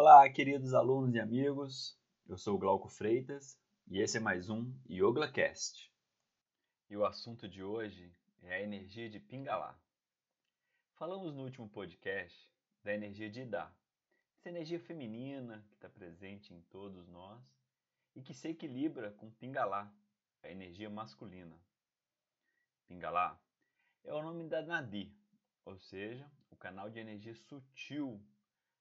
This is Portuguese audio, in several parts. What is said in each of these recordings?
Olá, queridos alunos e amigos. Eu sou Glauco Freitas e esse é mais um YogaCast. E o assunto de hoje é a energia de Pingalá. Falamos no último podcast da energia de Ida, essa energia feminina que está presente em todos nós e que se equilibra com Pingalá, a energia masculina. Pingalá é o nome da Nadi, ou seja, o canal de energia sutil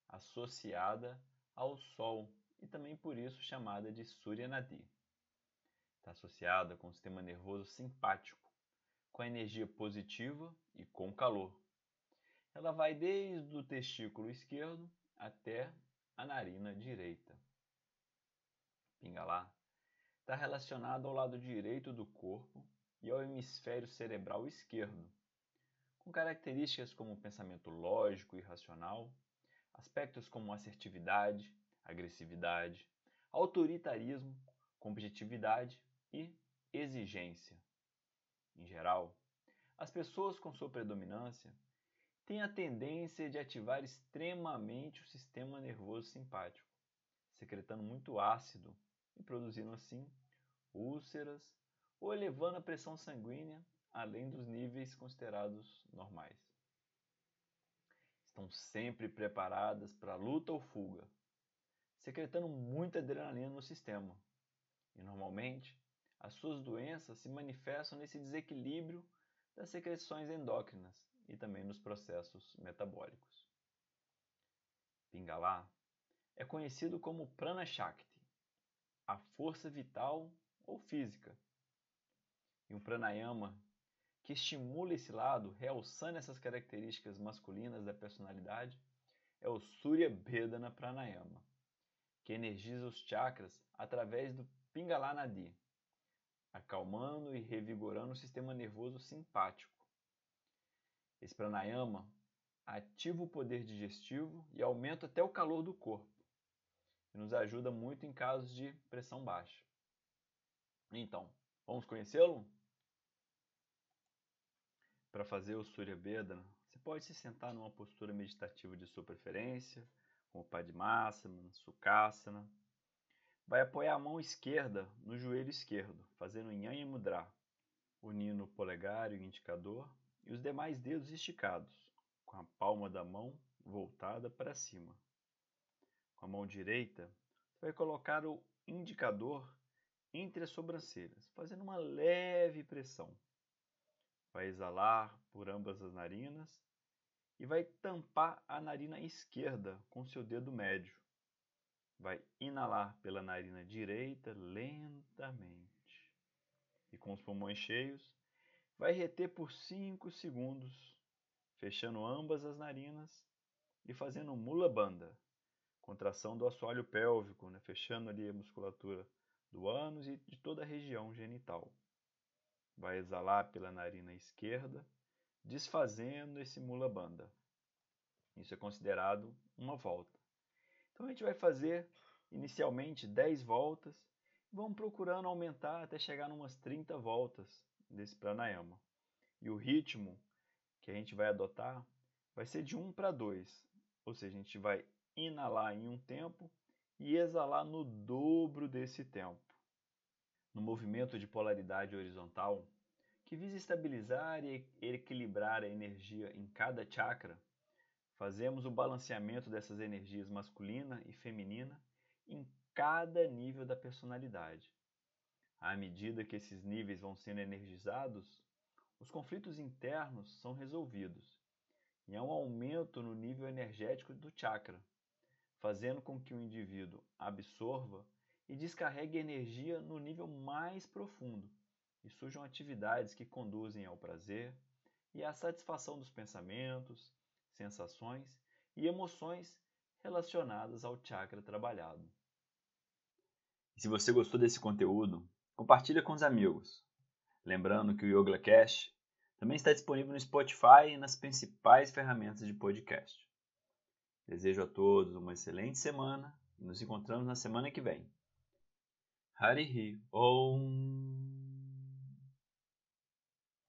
associada ao Sol e também por isso chamada de Surya Nadi. Está associada com o sistema nervoso simpático, com a energia positiva e com calor. Ela vai desde o testículo esquerdo até a narina direita. Pingalá está relacionado ao lado direito do corpo e ao hemisfério cerebral esquerdo, com características como pensamento lógico e racional, aspectos como assertividade, agressividade, autoritarismo, competitividade e exigência. Em geral, as pessoas com sua predominância têm a tendência de ativar extremamente o sistema nervoso simpático, secretando muito ácido e produzindo assim úlceras ou elevando a pressão sanguínea além dos níveis considerados normais estão sempre preparadas para luta ou fuga, secretando muita adrenalina no sistema. E normalmente, as suas doenças se manifestam nesse desequilíbrio das secreções endócrinas e também nos processos metabólicos. Pingalá é conhecido como Prana Shakti, a força vital ou física. E um pranayama que estimula esse lado, realçando essas características masculinas da personalidade, é o Surya Bedana Pranayama, que energiza os chakras através do Pingala Nadi, acalmando e revigorando o sistema nervoso simpático. Esse pranayama ativa o poder digestivo e aumenta até o calor do corpo, e nos ajuda muito em casos de pressão baixa. Então, vamos conhecê-lo? Para fazer o Surya Bedana, você pode se sentar numa postura meditativa de sua preferência, como Padmasana, Sukhasana. Vai apoiar a mão esquerda no joelho esquerdo, fazendo Nyaya Mudra, unindo o polegar e o indicador e os demais dedos esticados, com a palma da mão voltada para cima. Com a mão direita, você vai colocar o indicador entre as sobrancelhas, fazendo uma leve pressão vai exalar por ambas as narinas e vai tampar a narina esquerda com seu dedo médio. Vai inalar pela narina direita lentamente e com os pulmões cheios, vai reter por 5 segundos, fechando ambas as narinas e fazendo mula banda, contração do assoalho pélvico, né? fechando ali a musculatura do ânus e de toda a região genital. Vai exalar pela narina esquerda, desfazendo esse mula banda. Isso é considerado uma volta. Então a gente vai fazer inicialmente 10 voltas, vamos procurando aumentar até chegar em umas 30 voltas desse pranayama. E o ritmo que a gente vai adotar vai ser de 1 para 2, ou seja, a gente vai inalar em um tempo e exalar no dobro desse tempo no movimento de polaridade horizontal, que visa estabilizar e equilibrar a energia em cada chakra, fazemos o balanceamento dessas energias masculina e feminina em cada nível da personalidade. À medida que esses níveis vão sendo energizados, os conflitos internos são resolvidos e há um aumento no nível energético do chakra, fazendo com que o indivíduo absorva e descarregue energia no nível mais profundo e surjam atividades que conduzem ao prazer e à satisfação dos pensamentos, sensações e emoções relacionadas ao chakra trabalhado. E se você gostou desse conteúdo, compartilhe com os amigos. Lembrando que o Yoga Cash também está disponível no Spotify e nas principais ferramentas de podcast. Desejo a todos uma excelente semana e nos encontramos na semana que vem. Harihi Om